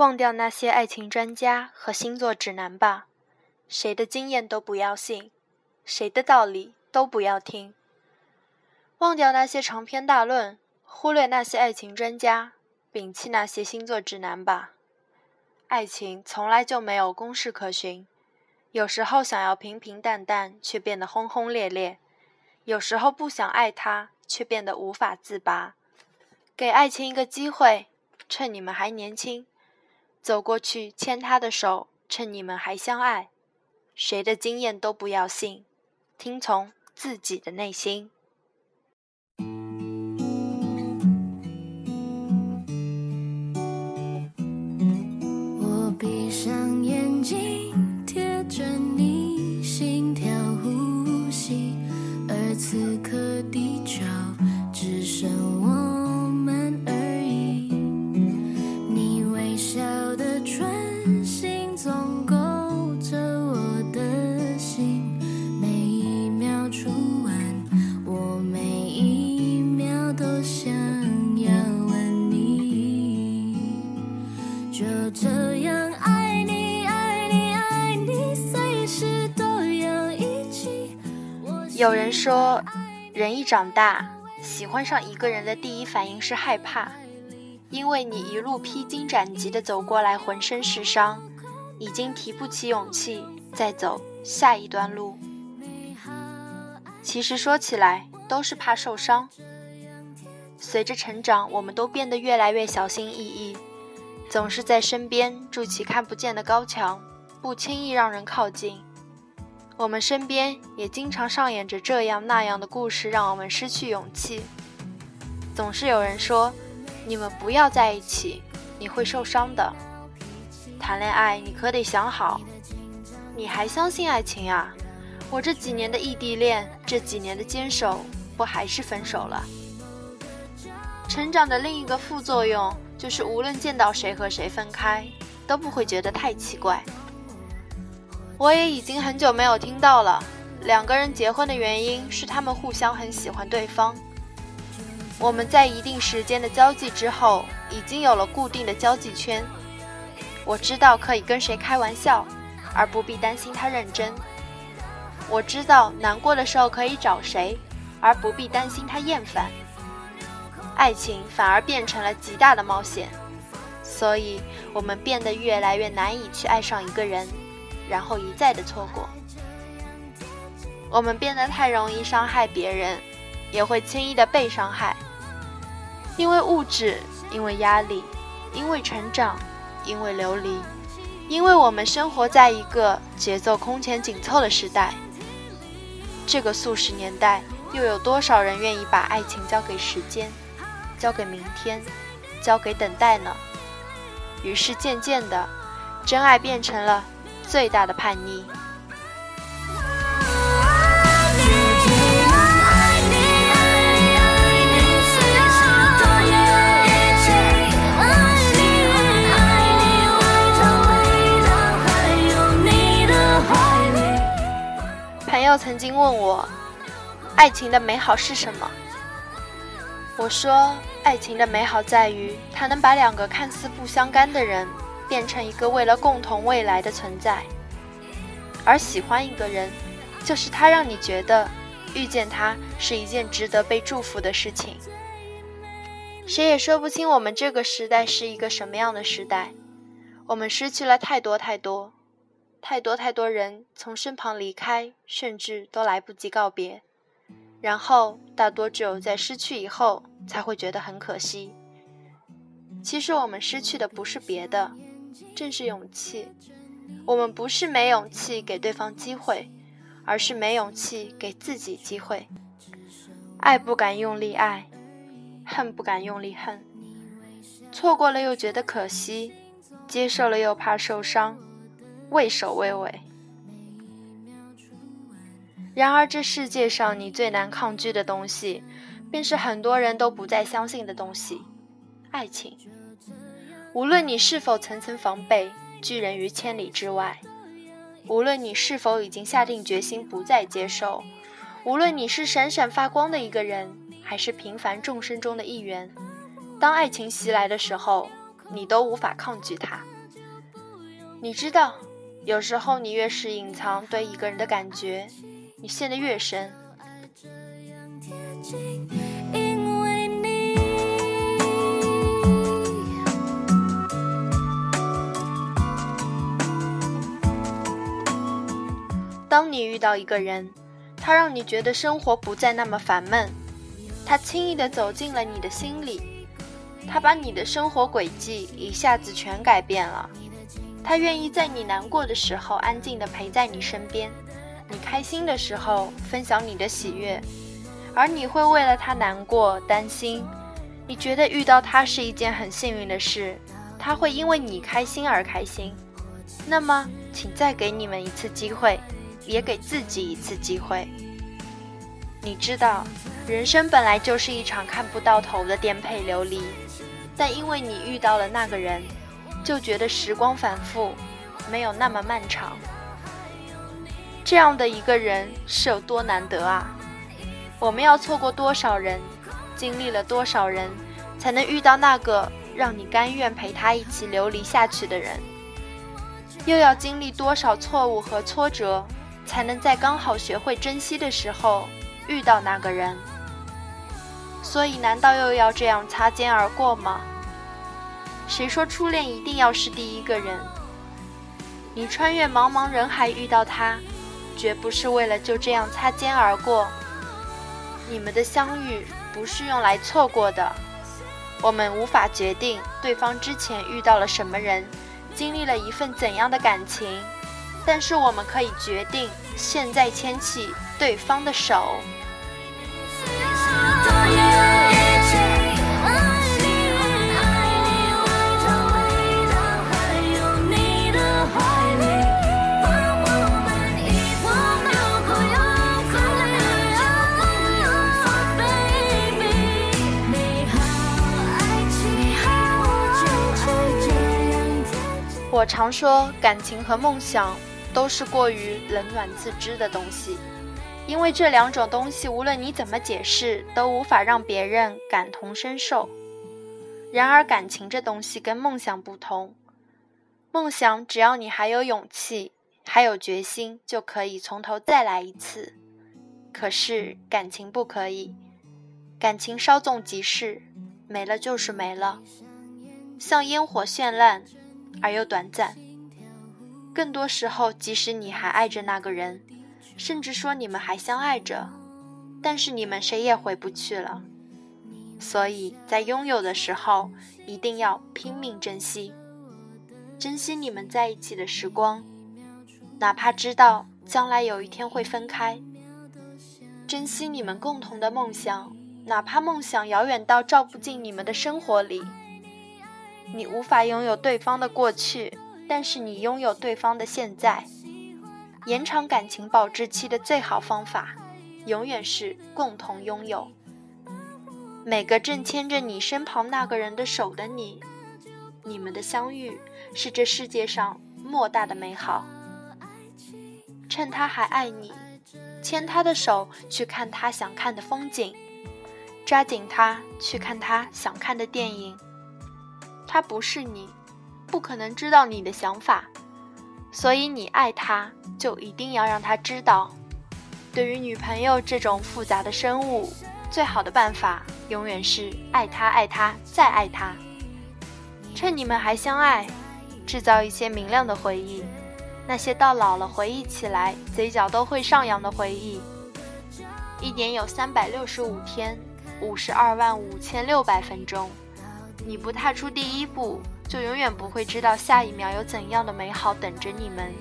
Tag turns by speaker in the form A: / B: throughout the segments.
A: 忘掉那些爱情专家和星座指南吧，谁的经验都不要信，谁的道理都不要听。忘掉那些长篇大论，忽略那些爱情专家，摒弃那些星座指南吧。爱情从来就没有公式可循，有时候想要平平淡淡，却变得轰轰烈烈；有时候不想爱他，却变得无法自拔。给爱情一个机会，趁你们还年轻，走过去牵他的手，趁你们还相爱。谁的经验都不要信，听从自己的内心。有人说，人一长大，喜欢上一个人的第一反应是害怕，因为你一路披荆斩棘的走过来，浑身是伤，已经提不起勇气再走下一段路。其实说起来，都是怕受伤。随着成长，我们都变得越来越小心翼翼，总是在身边筑起看不见的高墙，不轻易让人靠近。我们身边也经常上演着这样那样的故事，让我们失去勇气。总是有人说：“你们不要在一起，你会受伤的。”谈恋爱你可得想好，你还相信爱情啊？我这几年的异地恋，这几年的坚守，不还是分手了？成长的另一个副作用就是，无论见到谁和谁分开，都不会觉得太奇怪。我也已经很久没有听到了，两个人结婚的原因是他们互相很喜欢对方。我们在一定时间的交际之后，已经有了固定的交际圈。我知道可以跟谁开玩笑，而不必担心他认真。我知道难过的时候可以找谁，而不必担心他厌烦。爱情反而变成了极大的冒险，所以我们变得越来越难以去爱上一个人。然后一再的错过，我们变得太容易伤害别人，也会轻易的被伤害。因为物质，因为压力，因为成长，因为流离，因为我们生活在一个节奏空前紧凑的时代。这个速食年代，又有多少人愿意把爱情交给时间，交给明天，交给等待呢？于是渐渐的，真爱变成了。最大的叛逆。朋友曾经问我，爱情的美好是什么？我说，爱情的美好在于，它能把两个看似不相干的人。变成一个为了共同未来的存在，而喜欢一个人，就是他让你觉得遇见他是一件值得被祝福的事情。谁也说不清我们这个时代是一个什么样的时代，我们失去了太多太多，太多太多人从身旁离开，甚至都来不及告别，然后大多只有在失去以后才会觉得很可惜。其实我们失去的不是别的。正是勇气，我们不是没勇气给对方机会，而是没勇气给自己机会。爱不敢用力爱，恨不敢用力恨，错过了又觉得可惜，接受了又怕受伤，畏首畏尾。然而这世界上你最难抗拒的东西，便是很多人都不再相信的东西——爱情。无论你是否层层防备，拒人于千里之外；无论你是否已经下定决心不再接受；无论你是闪闪发光的一个人，还是平凡众生中的一员，当爱情袭来的时候，你都无法抗拒它。你知道，有时候你越是隐藏对一个人的感觉，你陷得越深。到一个人，他让你觉得生活不再那么烦闷，他轻易地走进了你的心里，他把你的生活轨迹一下子全改变了，他愿意在你难过的时候安静地陪在你身边，你开心的时候分享你的喜悦，而你会为了他难过担心，你觉得遇到他是一件很幸运的事，他会因为你开心而开心，那么请再给你们一次机会。也给自己一次机会。你知道，人生本来就是一场看不到头的颠沛流离，但因为你遇到了那个人，就觉得时光反复，没有那么漫长。这样的一个人是有多难得啊！我们要错过多少人，经历了多少人，才能遇到那个让你甘愿陪他一起流离下去的人？又要经历多少错误和挫折？才能在刚好学会珍惜的时候遇到那个人。所以，难道又要这样擦肩而过吗？谁说初恋一定要是第一个人？你穿越茫茫人海遇到他，绝不是为了就这样擦肩而过。你们的相遇不是用来错过的。我们无法决定对方之前遇到了什么人，经历了一份怎样的感情。但是我们可以决定，现在牵起对方的手。我常说，感情和梦想。都是过于冷暖自知的东西，因为这两种东西无论你怎么解释，都无法让别人感同身受。然而，感情这东西跟梦想不同，梦想只要你还有勇气，还有决心，就可以从头再来一次。可是感情不可以，感情稍纵即逝，没了就是没了，像烟火绚烂而又短暂。更多时候，即使你还爱着那个人，甚至说你们还相爱着，但是你们谁也回不去了。所以在拥有的时候，一定要拼命珍惜，珍惜你们在一起的时光，哪怕知道将来有一天会分开；珍惜你们共同的梦想，哪怕梦想遥远到照不进你们的生活里。你无法拥有对方的过去。但是你拥有对方的现在，延长感情保质期的最好方法，永远是共同拥有。每个正牵着你身旁那个人的手的你，你们的相遇是这世界上莫大的美好。趁他还爱你，牵他的手去看他想看的风景，抓紧他去看他想看的电影。他不是你。不可能知道你的想法，所以你爱他，就一定要让他知道。对于女朋友这种复杂的生物，最好的办法永远是爱他，爱他，再爱他。趁你们还相爱，制造一些明亮的回忆，那些到老了回忆起来嘴角都会上扬的回忆。一年有三百六十五天，五十二万五千六百分钟，你不踏出第一步。就永远不会知道下一秒有怎样的美好等着你们。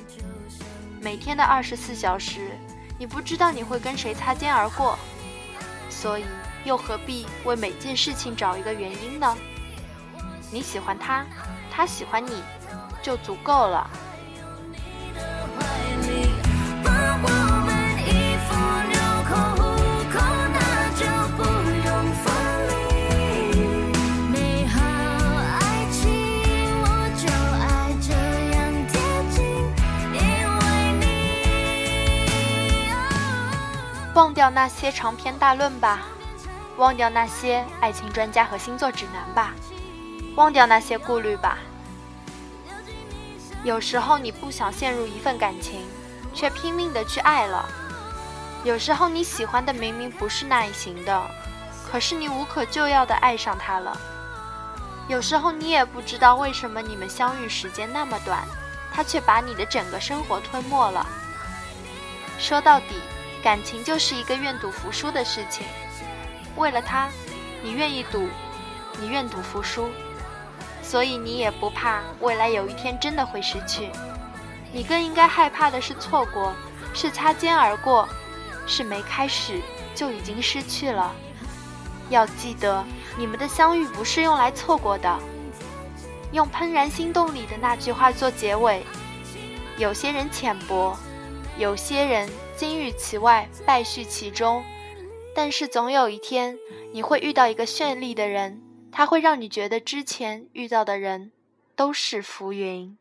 A: 每天的二十四小时，你不知道你会跟谁擦肩而过，所以又何必为每件事情找一个原因呢？你喜欢他，他喜欢你，就足够了。那些长篇大论吧，忘掉那些爱情专家和星座指南吧，忘掉那些顾虑吧。有时候你不想陷入一份感情，却拼命的去爱了；有时候你喜欢的明明不是那一型的，可是你无可救药的爱上他了；有时候你也不知道为什么你们相遇时间那么短，他却把你的整个生活吞没了。说到底，感情就是一个愿赌服输的事情。为了他，你愿意赌，你愿赌服输。所以你也不怕未来有一天真的会失去，你更应该害怕的是错过，是擦肩而过，是没开始就已经失去了。要记得，你们的相遇不是用来错过的。用《怦然心动》里的那句话做结尾：有些人浅薄，有些人金玉其外，败絮其中，但是总有一天，你会遇到一个绚丽的人。他会让你觉得之前遇到的人都是浮云。